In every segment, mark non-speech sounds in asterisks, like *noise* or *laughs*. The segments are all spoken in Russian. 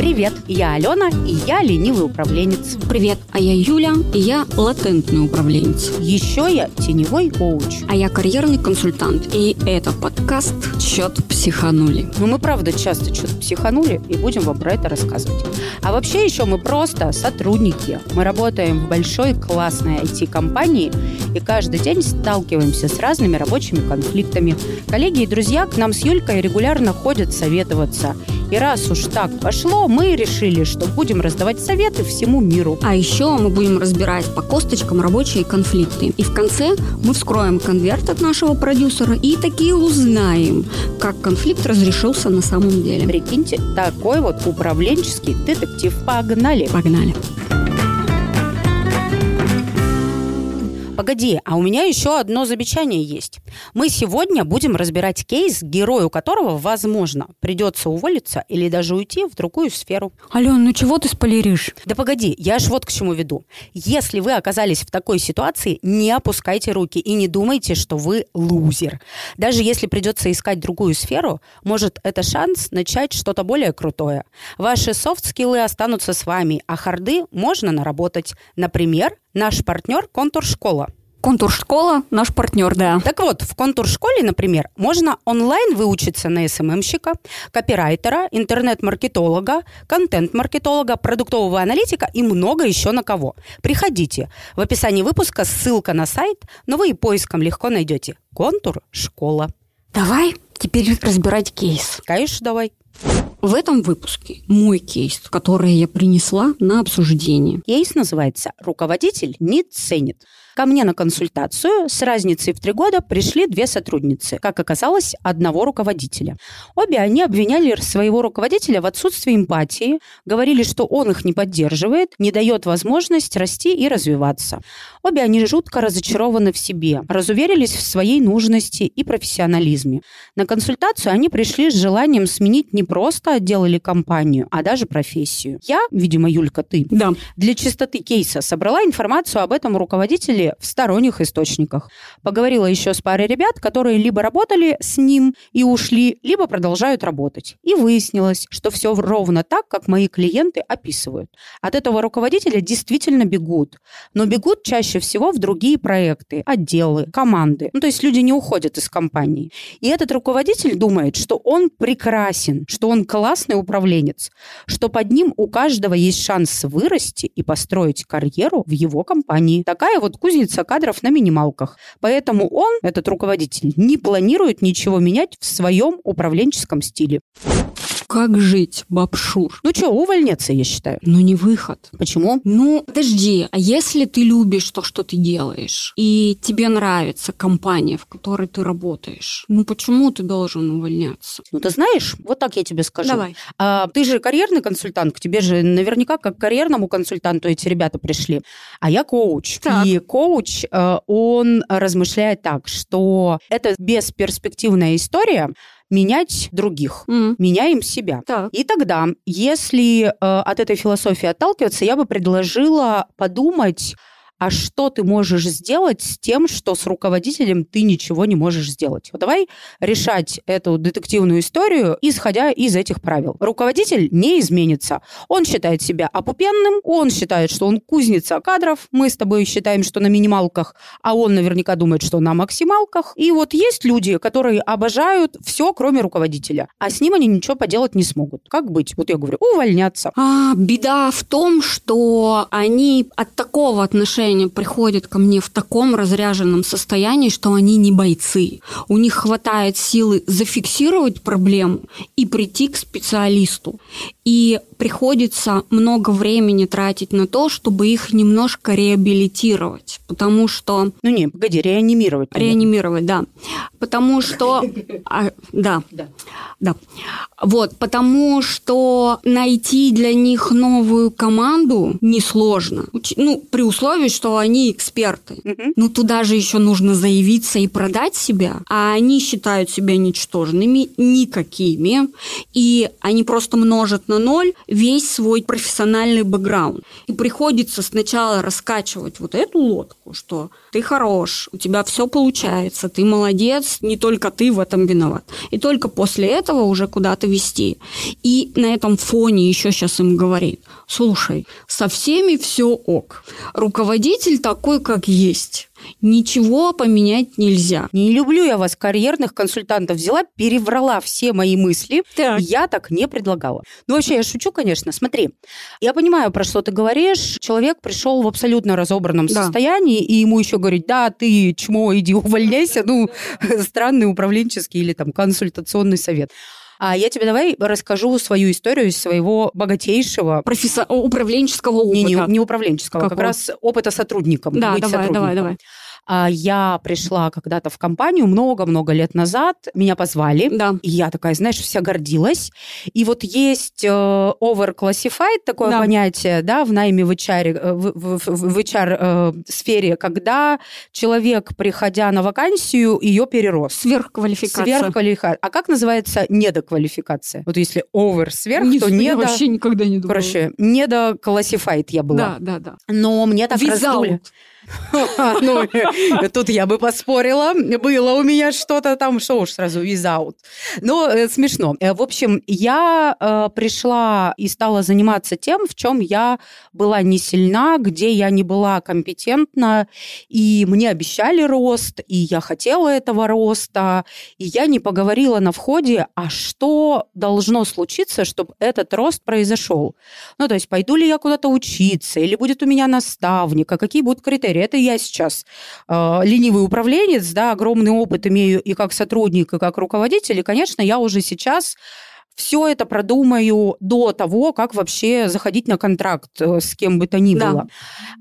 Привет, я Алена, и я ленивый управленец. Привет, а я Юля, и я латентный управленец. Еще я теневой коуч. А я карьерный консультант, и это подкаст «Чет психанули». Ну, мы правда часто что-то психанули, и будем вам про это рассказывать. А вообще еще мы просто сотрудники. Мы работаем в большой классной IT-компании, и каждый день сталкиваемся с разными рабочими конфликтами. Коллеги и друзья к нам с Юлькой регулярно ходят советоваться. И раз уж так пошло, мы решили, что будем раздавать советы всему миру. А еще мы будем разбирать по косточкам рабочие конфликты. И в конце мы вскроем конверт от нашего продюсера и такие узнаем, как конфликт разрешился на самом деле. Прикиньте, такой вот управленческий детектив. Погнали! Погнали! Погоди, а у меня еще одно замечание есть. Мы сегодня будем разбирать кейс, герою которого, возможно, придется уволиться или даже уйти в другую сферу. Ален, ну чего ты спойлеришь? Да погоди, я ж вот к чему веду. Если вы оказались в такой ситуации, не опускайте руки и не думайте, что вы лузер. Даже если придется искать другую сферу, может, это шанс начать что-то более крутое. Ваши софт-скиллы останутся с вами, а харды можно наработать. Например, наш партнер «Контур-школа». Контур-школа – наш партнер, да. Так вот, в контур-школе, например, можно онлайн выучиться на СММщика, копирайтера, интернет-маркетолога, контент-маркетолога, продуктового аналитика и много еще на кого. Приходите. В описании выпуска ссылка на сайт, но вы и поиском легко найдете. Контур-школа. Давай теперь разбирать кейс. Конечно, давай. В этом выпуске мой кейс, который я принесла на обсуждение. Кейс называется «Руководитель не ценит». Ко мне на консультацию с разницей в три года пришли две сотрудницы, как оказалось, одного руководителя. Обе они обвиняли своего руководителя в отсутствии эмпатии, говорили, что он их не поддерживает, не дает возможность расти и развиваться. Обе они жутко разочарованы в себе, разуверились в своей нужности и профессионализме. На консультацию они пришли с желанием сменить не просто отдел или компанию, а даже профессию. Я, видимо, Юлька, ты, Да. для чистоты кейса собрала информацию об этом руководителе в сторонних источниках. Поговорила еще с парой ребят, которые либо работали с ним и ушли, либо продолжают работать. И выяснилось, что все ровно так, как мои клиенты описывают. От этого руководителя действительно бегут. Но бегут чаще всего в другие проекты, отделы, команды. Ну, то есть люди не уходят из компании. И этот руководитель думает, что он прекрасен, что он классный управленец, что под ним у каждого есть шанс вырасти и построить карьеру в его компании. Такая вот кузница кадров на минималках. Поэтому он, этот руководитель, не планирует ничего менять в своем управленческом стиле. Как жить, бабшур? Ну что, увольняться, я считаю. Ну, не выход. Почему? Ну, подожди, а если ты любишь то, что ты делаешь, и тебе нравится компания, в которой ты работаешь, ну почему ты должен увольняться? Ну, ты знаешь, вот так я тебе скажу. Давай. А, ты же карьерный консультант, к тебе же наверняка как к карьерному консультанту эти ребята пришли. А я коуч. Так. И коуч, э, он размышляет так, что это бесперспективная история менять других. М, Меняем себя. Так. И тогда, если э, от этой философии отталкиваться, я бы предложила подумать, а что ты можешь сделать с тем, что с руководителем ты ничего не можешь сделать. Вот давай решать эту детективную историю, исходя из этих правил. Руководитель не изменится. Он считает себя опупенным, он считает, что он кузница кадров, мы с тобой считаем, что на минималках, а он наверняка думает, что на максималках. И вот есть люди, которые обожают все, кроме руководителя, а с ним они ничего поделать не смогут. Как быть? Вот я говорю, увольняться. А, беда в том, что они от такого отношения приходят ко мне в таком разряженном состоянии, что они не бойцы. У них хватает силы зафиксировать проблему и прийти к специалисту. И приходится много времени тратить на то, чтобы их немножко реабилитировать. Потому что Ну не, погоди, реанимировать. Реанимировать, да. Потому что... *laughs* а, да. Да. Да. Вот, потому что найти для них новую команду несложно. Ну, при условии, что они эксперты. Ну, туда же еще нужно заявиться и продать себя, а они считают себя ничтожными, никакими, и они просто множат на ноль весь свой профессиональный бэкграунд. И приходится сначала раскачивать вот эту лодку, что ты хорош, у тебя все получается, ты молодец, не только ты в этом виноват. И только после этого уже куда-то вести. И на этом фоне еще сейчас им говорит, слушай, со всеми все ок. Руководитель такой, как есть. Ничего поменять нельзя. Не люблю я вас, карьерных консультантов. Взяла, переврала все мои мысли. Так. Я так не предлагала. Ну, вообще, я шучу, конечно. Смотри, я понимаю, про что ты говоришь. Человек пришел в абсолютно разобранном Да. состоянии, и ему еще говорить, да, ты чмо, иди увольняйся. Ну, *laughs* странный управленческий или там консультационный совет. А я тебе давай расскажу свою историю из своего богатейшего Профессо... управленческого опыта. не, не, не управленческого, как Какого? раз опыта сотрудником. Да, давай, сотрудником. давай, давай. А Я пришла когда-то в компанию много-много лет назад, меня позвали, Да. и я такая, знаешь, вся гордилась. И вот есть э, overclassified такое Да. понятие, да, в найме в HR, э, в, в- HR э, сфере, когда человек, приходя на вакансию, ее перерос. Сверхквалификация. Сверхквалификация. А как называется недоквалификация? Вот если over сверх, Не то знаю, недо... вообще никогда не думала. Короче, недоклассифайт я была. Да, да, да. Но мне так Without. раздули. Ну, тут я бы поспорила. Было у меня что-то там, что уж сразу without. Но э, смешно. Э, В общем, я э, пришла и стала заниматься тем, в чем я была не сильна, где я не была компетентна, и мне обещали рост, и я хотела этого роста, и я не поговорила на входе, а что должно случиться, чтобы этот рост произошел. Ну, то есть, пойду ли я куда-то учиться, или будет у меня наставник, а какие будут критерии. Это я сейчас э, ленивый управленец, да, огромный опыт имею и как сотрудник, и как руководитель, и, конечно, я уже сейчас все это продумаю до того, как вообще заходить на контракт э, с кем бы то ни Да. было.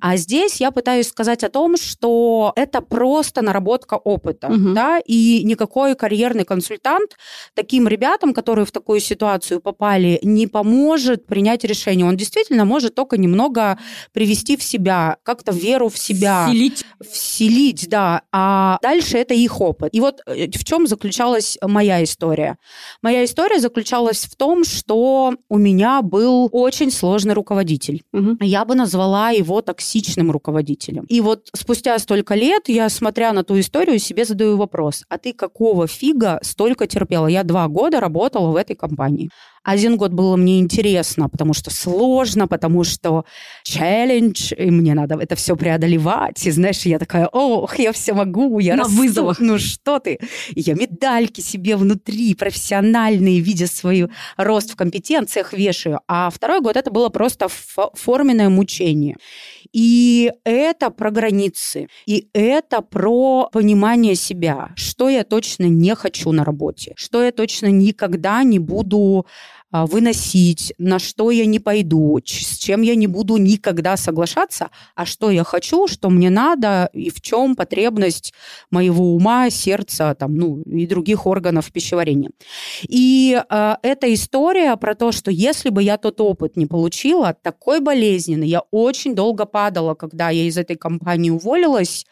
А здесь я пытаюсь сказать о том, что это просто наработка опыта, Мгм. да, и никакой карьерный консультант таким ребятам, которые в такую ситуацию попали, не поможет принять решение. Он действительно может только немного привести в себя, как-то веру в себя Вселить. вселить, да, а дальше это их опыт. И вот э, в чем заключалась моя история? Моя история заключалась в том, что у меня был очень сложный руководитель. Мгм. Я бы назвала его токсичным руководителем. И вот спустя столько лет я, смотря на ту историю, себе задаю вопрос, а ты какого фига столько терпела? Я два года работала в этой компании. Один год было мне интересно, потому что сложно, потому что челлендж, и мне надо это все преодолевать. И знаешь, я такая, ох, я все могу, я На расту». вызовах. Ну что ты? И я медальки себе внутри профессиональные, видя свой рост в компетенциях, вешаю. А второй год это было просто фо- форменное мучение. И это про границы. И это про понимание себя. Что я точно не хочу на работе. Что я точно никогда не буду выносить, на что я не пойду, с чем я не буду никогда соглашаться, а что я хочу, что мне надо и в чем потребность моего ума, сердца там, ну, и других органов пищеварения. И э, эта история про то, что если бы я тот опыт не получила, такой болезненный, я очень долго падала, когда я из этой компании уволилась,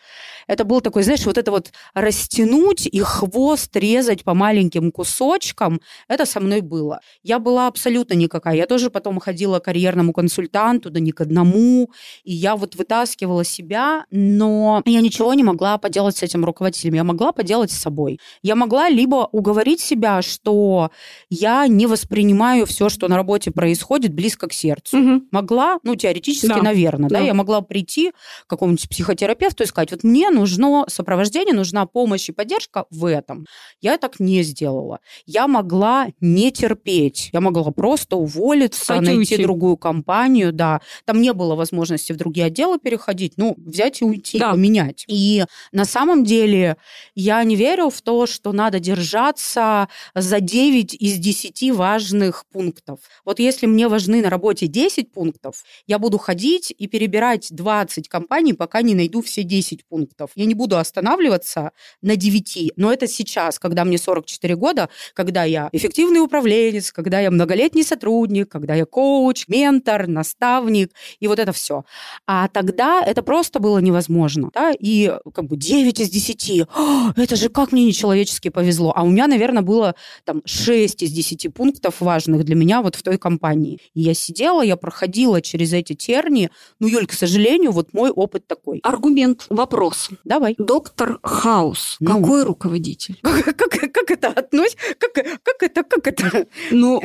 это был такой, знаешь, вот это вот растянуть и хвост резать по маленьким кусочкам, это со мной было. Я была абсолютно никакая. Я тоже потом ходила к карьерному консультанту, да ни к одному, и я вот вытаскивала себя, но я ничего не могла поделать с этим руководителем. Я могла поделать с собой. Я могла либо уговорить себя, что я не воспринимаю все, что на работе происходит, близко к сердцу. Мгм. Могла, ну, теоретически, Да. наверное, да. Да. я могла прийти к какому-нибудь психотерапевту и сказать, вот мне нужно сопровождение, нужна помощь и поддержка в этом. Я так не сделала. Я могла не терпеть. Я могла просто уволиться, Встать и найти уйти. другую компанию, да. Там не было возможности в другие отделы переходить, ну, взять и уйти, Да. поменять. И на самом деле я не верю в то, что надо держаться за 9 из 10 важных пунктов. Вот если мне важны на работе 10 пунктов, я буду ходить и перебирать 20 компаний, пока не найду все 10 пунктов. Я не буду останавливаться на 9. Но это сейчас, когда мне 44 года, когда я эффективный управленец, когда я я многолетний сотрудник, когда я коуч, ментор, наставник и вот это все. А тогда это просто было невозможно. Да? И как бы 9 из 10. О, это же как мне нечеловечески повезло. А у меня, наверное, было там 6 из 10 пунктов важных для меня вот в той компании. И я сидела, я проходила через эти тернии. Ну, Юль, к сожалению, вот мой опыт такой. Аргумент, вопрос. Давай. Доктор Хаус. Ну. Какой руководитель? *laughs* Как, как, как это относится? Как, как это? Как это? Ну,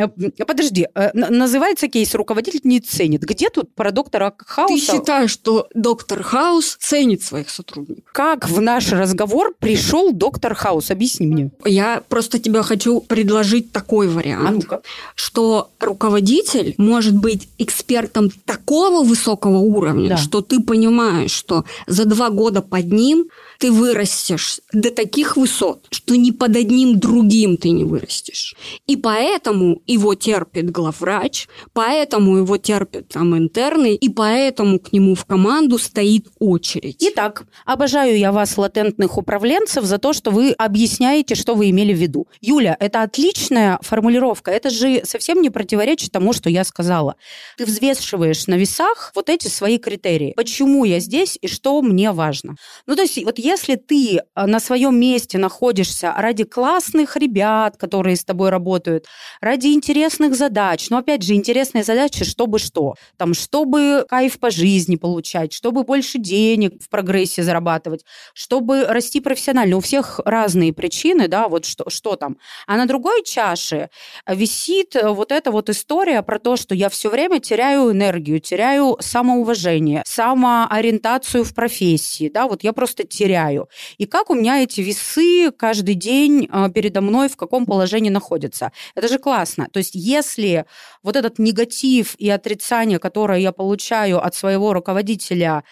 подожди. Э, называется кейс «Руководитель не ценит». Где тут про доктора Хауса? Ты считаешь, что доктор Хаус ценит своих сотрудников? Как в наш разговор пришел доктор Хаус? Объясни мне. Я просто тебе хочу предложить такой вариант, а что руководитель может быть экспертом такого высокого уровня, да. что ты понимаешь, что за два года под ним ты вырастешь до таких высот, что ни под одним другим ты не вырастешь. И поэтому его терпит главврач, поэтому его терпят там интерны, и поэтому к нему в команду стоит очередь. Итак, обожаю я вас, латентных управленцев, за то, что вы объясняете, что вы имели в виду. Юля, это отличная формулировка. Это же совсем не противоречит тому, что я сказала. Ты взвешиваешь на весах вот эти свои критерии. Почему я здесь и что мне важно. Ну, то есть вот если ты э, на своем месте находишься ради классных ребят, которые с тобой работают, ради интересных задач, но опять же, интересные задачи, чтобы что? Там, чтобы кайф по жизни получать, чтобы больше денег в прогрессе зарабатывать, чтобы расти профессионально. У всех разные причины, да, вот что, что там. А на другой чаше висит вот эта вот история про то, что я все время теряю энергию, теряю самоуважение, самоориентацию в профессии, да, вот я просто теряю. И как у меня эти весы каждый день а, передо мной в каком положении находятся. Это же классно. То есть если вот этот негатив и отрицание, которое я получаю от своего руководителя,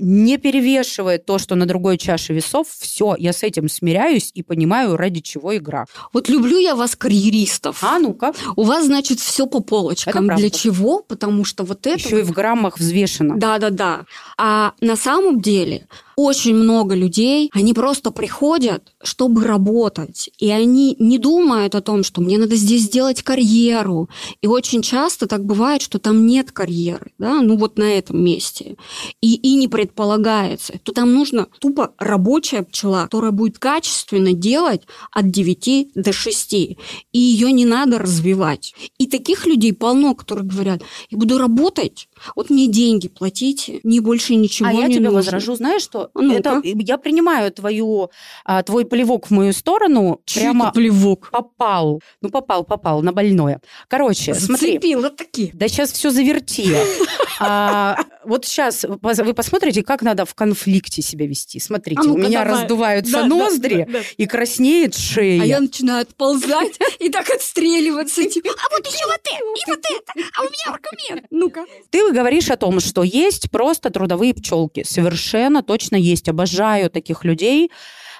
не перевешивает то, что на другой чаше весов, все, я с этим смиряюсь и понимаю, ради чего игра. Вот люблю я вас, карьеристов. А ну-ка. У вас, значит, все по полочкам. Для чего? Потому что вот это... Еще и в граммах взвешено. Да-да-да. А на самом деле очень много людей, они просто приходят, чтобы работать, и они не думают о том, что мне надо здесь сделать карьеру. И очень часто так бывает, что там нет карьеры, да, ну вот на этом месте. И, и не предполагается, то там нужно тупо рабочая пчела, которая будет качественно делать от 9 до 6. И ее не надо развивать. И таких людей полно, которые говорят, я буду работать, вот мне деньги платите, мне больше ничего а не я тебе нужно. возражу, знаешь что? ну это, я принимаю твою, а, твой плевок в мою сторону. Чей прямо плевок? Попал. Ну, попал, попал на больное. Короче, Зацепила смотри. таки. Да сейчас все заверти. *laughs* а, вот сейчас вы посмотрите, как надо в конфликте себя вести. Смотрите, а у меня давай. раздуваются да, ноздри да, да, и краснеет шея. А я начинаю отползать и так отстреливаться. Типа, *laughs* а вот еще вот это, и вот это, а у меня аргумент. Ну-ка. Ты говоришь о том, что есть просто трудовые пчелки. Совершенно точно есть. Обожаю таких людей.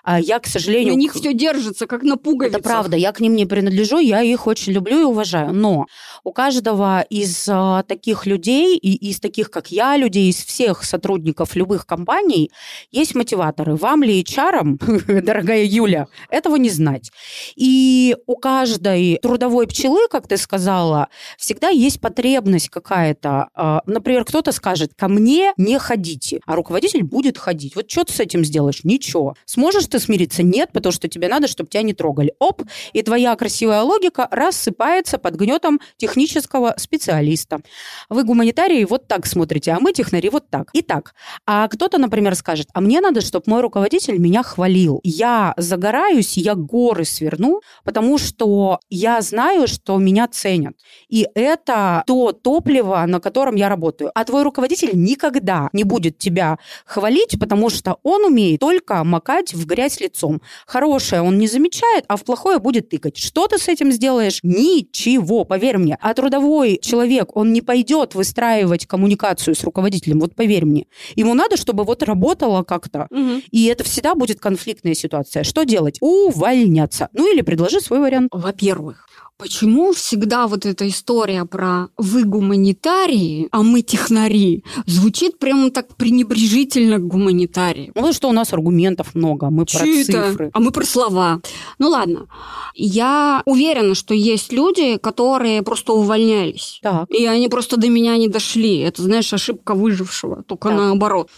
А я, к сожалению... На них все держится, как на пуговицах. Это правда, я к ним не принадлежу, я их очень люблю и уважаю. Но у каждого из а, таких людей, и из таких, как я, людей, из всех сотрудников любых компаний, есть мотиваторы. Вам ли HR, *laughs* дорогая Юля, этого не знать. И у каждой трудовой пчелы, как ты сказала, всегда есть потребность какая-то. А, например, кто-то скажет, ко мне не ходите, а руководитель будет ходить. Вот что ты с этим сделаешь? Ничего. Сможешь ты ты смириться? Нет, потому что тебе надо, чтобы тебя не трогали. Оп, и твоя красивая логика рассыпается под гнетом технического специалиста. Вы гуманитарии вот так смотрите, а мы технари вот так. Итак, а кто-то, например, скажет, а мне надо, чтобы мой руководитель меня хвалил. Я загораюсь, я горы сверну, потому что я знаю, что меня ценят. И это то топливо, на котором я работаю. А твой руководитель никогда не будет тебя хвалить, потому что он умеет только макать в грязь грязь лицом. Хорошее он не замечает, а в плохое будет тыкать. Что ты с этим сделаешь? Ничего, поверь мне. А трудовой человек, он не пойдет выстраивать коммуникацию с руководителем, вот поверь мне. Ему надо, чтобы вот работало как-то. Угу. И это всегда будет конфликтная ситуация. Что делать? Увольняться. Ну или предложи свой вариант. Во-первых, Почему всегда вот эта история про «вы гуманитарии, а мы технари» звучит прямо так пренебрежительно к гуманитарии? Ну, что у нас аргументов много, мы про Чьи это? цифры. А мы про слова. Ну ладно. Я уверена, что есть люди, которые просто увольнялись. Так. И они просто до меня не дошли. Это, знаешь, ошибка выжившего, только Так. наоборот.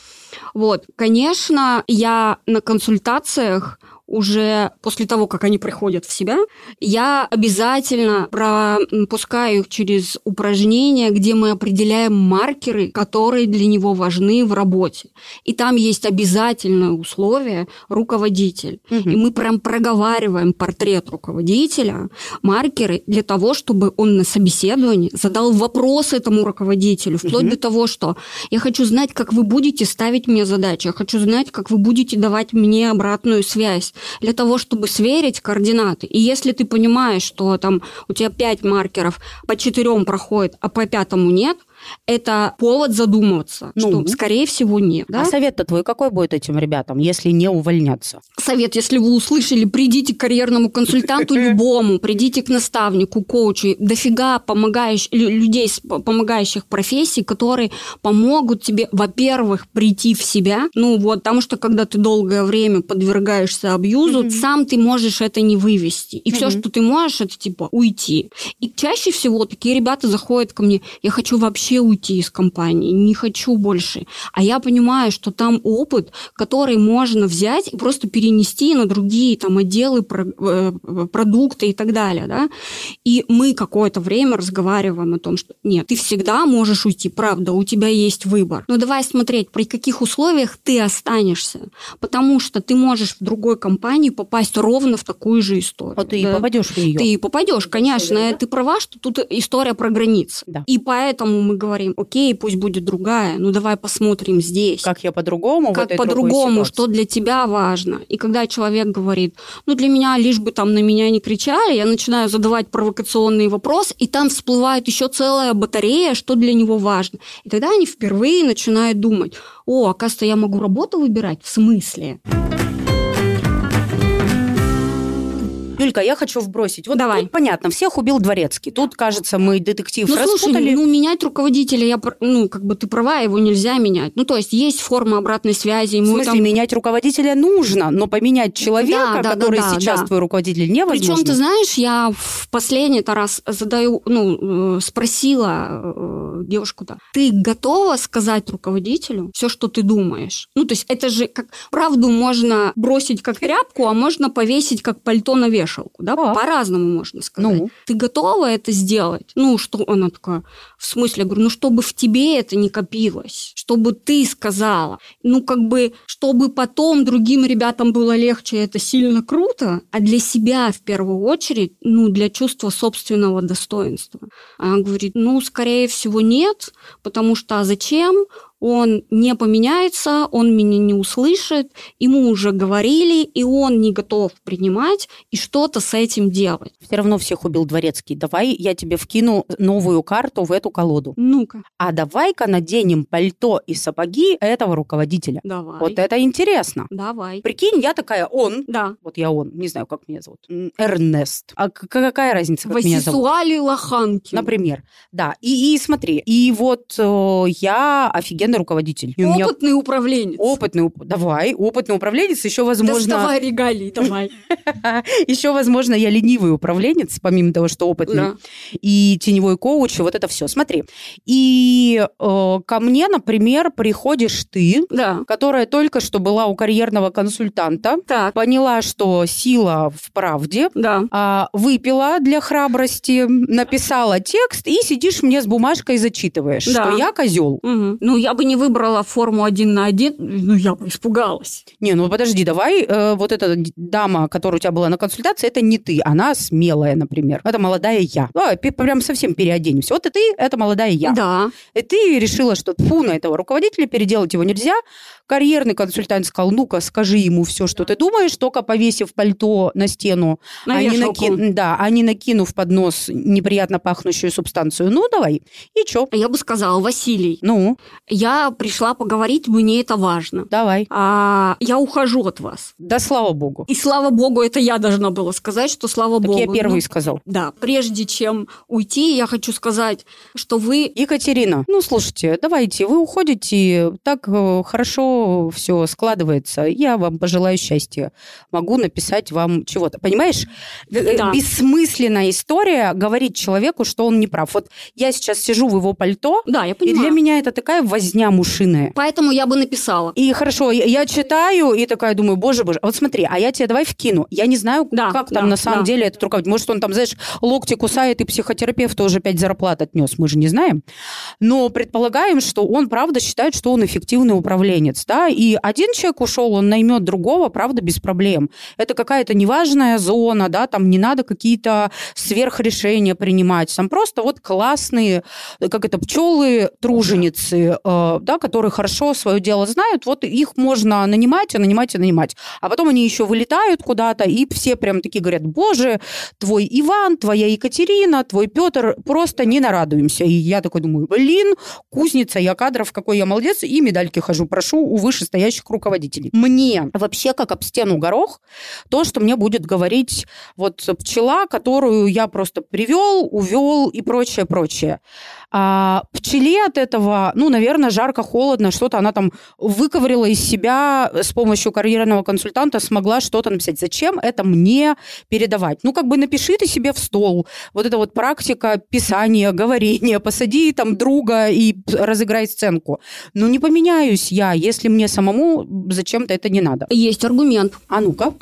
Вот, конечно, я на консультациях уже после того, как они приходят в себя, я обязательно пропускаю их через упражнения, где мы определяем маркеры, которые для него важны в работе. И там есть обязательное условие руководитель. Мгм. И мы прям проговариваем портрет руководителя, маркеры для того, чтобы он на собеседовании задал вопрос этому руководителю, вплоть Мгм. до того, что я хочу знать, как вы будете ставить мне задачи, я хочу знать, как вы будете давать мне обратную связь, для того, чтобы сверить координаты. И если ты понимаешь, что там у тебя пять маркеров, по четырем проходит, а по пятому нет, это повод задумываться, Ну. что, скорее всего, нет. да? А совет-то твой какой будет этим ребятам, если не увольняться? Совет, если вы услышали, придите к карьерному консультанту *laughs* любому, придите к наставнику, коучу. Дофига помогающих, лю- людей с помогающих профессий, которые помогут тебе, во-первых, прийти в себя. Ну вот, потому что когда ты долгое время подвергаешься абьюзу, сам ты можешь это не вывести. И все, что ты можешь, это типа уйти. И чаще всего такие ребята заходят ко мне, я хочу вообще уйти из компании, не хочу больше. А я понимаю, что там опыт, который можно взять и просто перенести на другие там отделы, э, продукты и так далее, да. И мы какое-то время разговариваем о том, что нет, ты всегда можешь уйти, правда, у тебя есть выбор. Но давай смотреть, при каких условиях ты останешься, потому что ты можешь в другой компании попасть ровно в такую же историю. Вот ты и да. попадешь в нее. Ты и попадешь, конечно. Ты права, что тут история про границы. Да. И поэтому мы говорим, окей, пусть будет другая, ну давай посмотрим здесь. Как я по-другому Как по-другому, что для тебя важно. И когда человек говорит, ну для меня лишь бы там на меня не кричали, я начинаю задавать провокационный вопрос, и там всплывает еще целая батарея, что для него важно. И тогда они впервые начинают думать, о, оказывается, я могу работу выбирать? В смысле? Юлька, я хочу вбросить. Вот Давай. тут понятно, всех убил дворецкий. Тут, кажется, мы детектив Ну, слушай, распутали. ну, менять руководителя, я, ну, как бы ты права, его нельзя менять. Ну, то есть, есть форма обратной связи. в ему смысле, там- менять руководителя нужно, но поменять человека, Да, да, который да, да, сейчас да. твой руководитель, невозможно. Причем, ты знаешь, я в последний раз задаю, ну, э, спросила э, девушку-то, ты готова сказать руководителю все, что ты думаешь? Ну, то есть это же как правду можно бросить как тряпку, а можно повесить как пальто на вешалку, да? Так. По-разному можно сказать. Ну. Ты готова это сделать? Ну, что она такая, в смысле, я говорю, ну, чтобы в тебе это не копилось, чтобы ты сказала. Ну, как бы, чтобы потом другим ребятам было легче, это сильно круто, а для себя в первую очередь, ну, для чувства собственного достоинства. Она говорит, ну, скорее всего, нет, потому что а зачем? Он не поменяется, он меня не услышит, ему уже говорили, и он не готов принимать и что-то с этим делать. Все равно всех убил дворецкий. Давай я тебе вкину новую карту в эту колоду. Ну-ка, А давай-ка наденем пальто и сапоги этого руководителя. давай. Вот это интересно. Давай. Прикинь, я такая он. Да. Вот я он, не знаю, как меня зовут. Эрнест. А какая разница, как меня зовут? Васисуали Лоханки. Например. Да. И, и смотри, и вот э, я офигенный руководитель. И у меня Опытный управленец. опытный, давай, опытный управленец, еще возможно, Доставай регалии, давай. *laughs* еще возможно я ленивый управленец, помимо того, что опытный, и теневой коуч, и вот это все. Смотри, и э, ко мне, например, приходишь ты, которая только что была у карьерного консультанта, поняла, что сила в правде, а, выпила для храбрости, написала текст и сидишь мне с бумажкой зачитываешь, что я козел. Ну, я бы не выбрала форму один на один, ну, я бы испугалась. Не, ну подожди, давай, э, вот эта дама, которая у тебя была на консультации, это не ты, она смелая, например. Это молодая я. Давай, пи- прям совсем переоденемся. Вот и ты, это молодая я. Да. И ты решила, что фу, на этого руководителя переделать его нельзя. Карьерный консультант сказал, ну-ка, скажи ему все, что ты думаешь, только повесив пальто на стену, На а не, наки- да, а не накинув под нос неприятно пахнущую субстанцию. Ну, давай. И чё? Я бы сказала, Василий, Ну, я я пришла поговорить, мне это важно. Давай. А я ухожу от вас. Да слава богу. И слава богу, это я должна была сказать, что слава Так богу. я первый Ну, сказал. да, прежде чем уйти, я хочу сказать, что вы Екатерина, ну слушайте, давайте, вы уходите, так э, хорошо все складывается. Я вам пожелаю счастья. Могу написать вам чего-то. Понимаешь? Э, Да. Бессмысленная история говорить человеку, что он не прав. Вот я сейчас сижу в его пальто, Да, я и понимаю. для меня это такая возня мушиная. Поэтому я бы написала. И хорошо, я, я читаю и такая думаю, боже, боже, вот смотри, а я тебе давай вкину. Я не знаю, Да, как там да, на самом да. деле этот руководитель. Может, он там, знаешь, локти кусает и психотерапевту уже пять зарплат отнес, мы же не знаем. Но предполагаем, что он, правда, считает, что он эффективный управленец, да, и один человек ушел, он наймет другого, правда, без проблем. Это какая-то неважная зона, да, там не надо какие-то сверхрешения принимать, там просто вот классные, как это, пчелы, труженицы, э, да, которые хорошо свое дело знают, вот их можно нанимать, и нанимать, и нанимать. А потом они еще вылетают куда-то, и все прям такие говорят, боже, твой Иван, твоя Екатерина, твой Петр, просто не нарадуемся. И я такой думаю, блин, кузница я кадров, какой я молодец, и медальки хожу, прошу у вышестоящих руководителей. Мне вообще как об стену горох то, что мне будет говорить вот пчела, которую я просто привел, увел и прочее, прочее. А пчеле от этого, ну, наверное, жарко, холодно, что-то она там выковырила из себя с помощью карьерного консультанта, смогла что-то написать. Зачем это мне передавать? Ну, как бы напиши ты себе в стол. Вот эта вот практика писания, говорения, посади там друга и разыграй сценку. Ну, не поменяюсь я, если мне самому зачем-то это не надо. Есть аргумент. А ну-ка.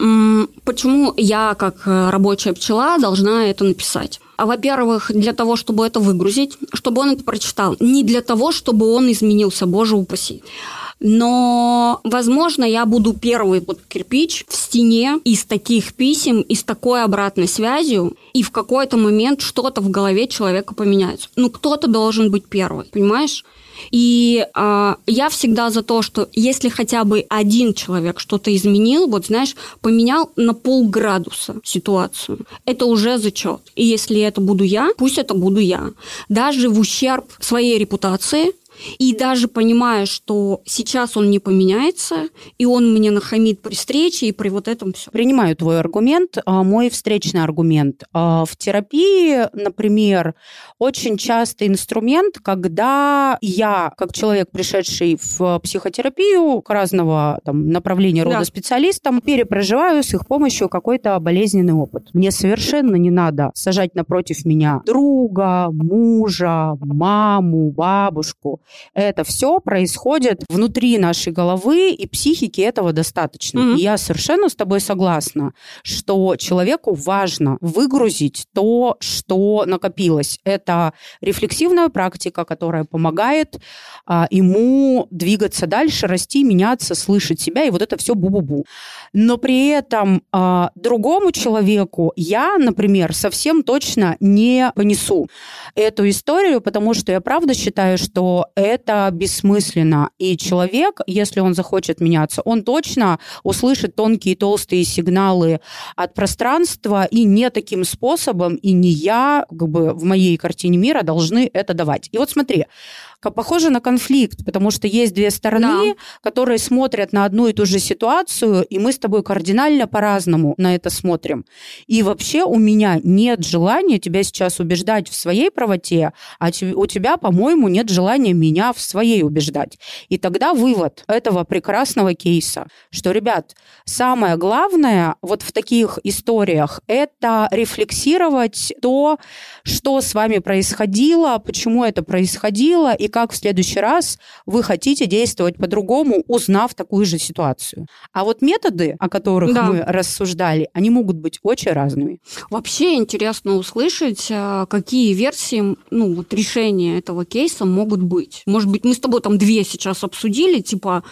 Почему я, как э, рабочая пчела, должна это написать? А, Во-первых, для того, чтобы это выгрузить, чтобы он это прочитал. Не для того, чтобы он изменился, боже упаси. Но, возможно, я буду первый вот кирпич в стене из таких писем, и с такой обратной связью, и в какой-то момент что-то в голове человека поменяется. Ну, кто-то должен быть первый, понимаешь? И а, я всегда за то, что если хотя бы один человек что-то изменил, вот знаешь, поменял на полградуса ситуацию, это уже зачет. И если это буду я, пусть это буду я. Даже в ущерб своей репутации, и даже понимая, что сейчас он не поменяется, и он мне нахамит при встрече и при вот этом все. Принимаю твой аргумент. А, Мой встречный аргумент. А, В терапии, например, очень частый инструмент, когда я, как человек, пришедший в психотерапию к разного там, направления рода Да. специалистам, перепроживаю с их помощью какой-то болезненный опыт. Мне совершенно не надо сажать напротив меня друга, мужа, маму, бабушку. Это все происходит внутри нашей головы, и психики этого достаточно. Мгм. И я совершенно с тобой согласна, что человеку важно выгрузить то, что накопилось. Это рефлексивная практика, которая помогает а, ему двигаться дальше, расти, меняться, слышать себя, и вот это все бу-бу-бу. Но при этом а, другому человеку я, например, совсем точно не понесу эту историю, потому что я правда считаю, что это бессмысленно. И человек, если он захочет меняться, он точно услышит тонкие толстые сигналы от пространства, и не таким способом, и не я, как бы в моей картине мира, должны это давать. И вот смотри, похоже на конфликт, потому что есть две стороны, которые смотрят на одну и ту же ситуацию, и мы с тобой кардинально по-разному на это смотрим. И вообще у меня нет желания тебя сейчас убеждать в своей правоте, а у тебя, по-моему, нет желания меня в своей убеждать. И тогда вывод этого прекрасного кейса, что, ребят, самое главное вот в таких историях это рефлексировать то, что с вами происходило, почему это происходило, и как в следующий раз вы хотите действовать по-другому, узнав такую же ситуацию. А вот методы, о которых Да. мы рассуждали, они могут быть очень разными. Вообще интересно услышать, а, какие версии, ну, вот решения этого кейса могут быть. Может быть, мы с тобой там две сейчас обсудили, типа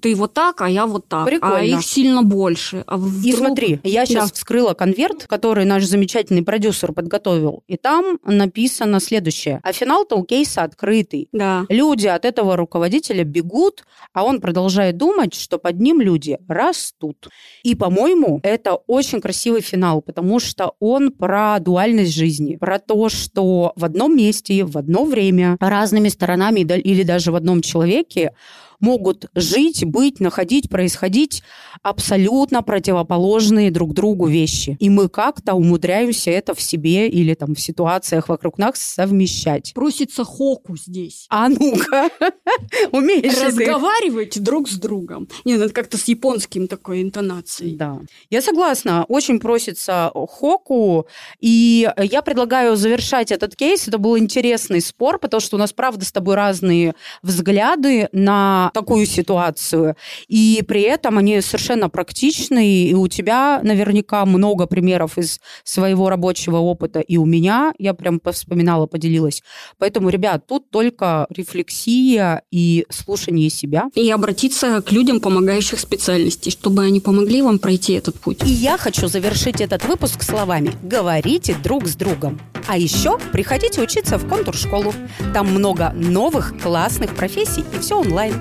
ты вот так, а я вот так. Прикольно. А их сильно больше. А вдруг... И смотри, я сейчас Да. вскрыла конверт, который наш замечательный продюсер подготовил, и там написано следующее. А финал-то у кейса открытый. Да. Люди от этого руководителя бегут, а он продолжает думать, что под ним люди растут. И, по-моему, это очень красивый финал, потому что он про дуальность жизни, про то, что в одном месте, в одно время, разными сторонами или даже в одном человеке могут жить, быть, находить, происходить абсолютно противоположные друг другу вещи. И мы как-то умудряемся это в себе или там в ситуациях вокруг нас совмещать. Просится хоку здесь. А ну-ка, *laughs* умеешь? Разговаривайте друг с другом. Нет, это как-то с японским такой интонацией. Да, я согласна. Очень просится хоку. И я предлагаю завершать этот кейс. Это был интересный спор, потому что у нас, правда, с тобой разные взгляды на такую ситуацию. И при этом они совершенно практичные. И у тебя наверняка много примеров из своего рабочего опыта. И у меня, я прям вспоминала, поделилась. Поэтому, ребят, тут только рефлексия и слушание себя. И обратиться к людям, помогающих специальностей, чтобы они помогли вам пройти этот путь. И я хочу завершить этот выпуск словами «Говорите друг с другом». А еще приходите учиться в контур-школу. Там много новых классных профессий и все онлайн.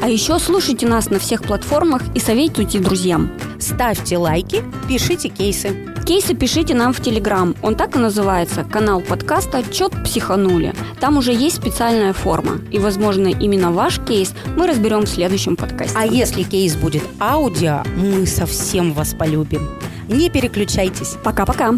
А еще слушайте нас на всех платформах и советуйте друзьям. Ставьте лайки, пишите кейсы. Кейсы пишите нам в Телеграм. Он так и называется. Канал подкаста «Чет психанули». Там уже есть специальная форма. И, возможно, именно ваш кейс мы разберем в следующем подкасте. А если кейс будет аудио, мы совсем вас полюбим. Не переключайтесь. Пока-пока.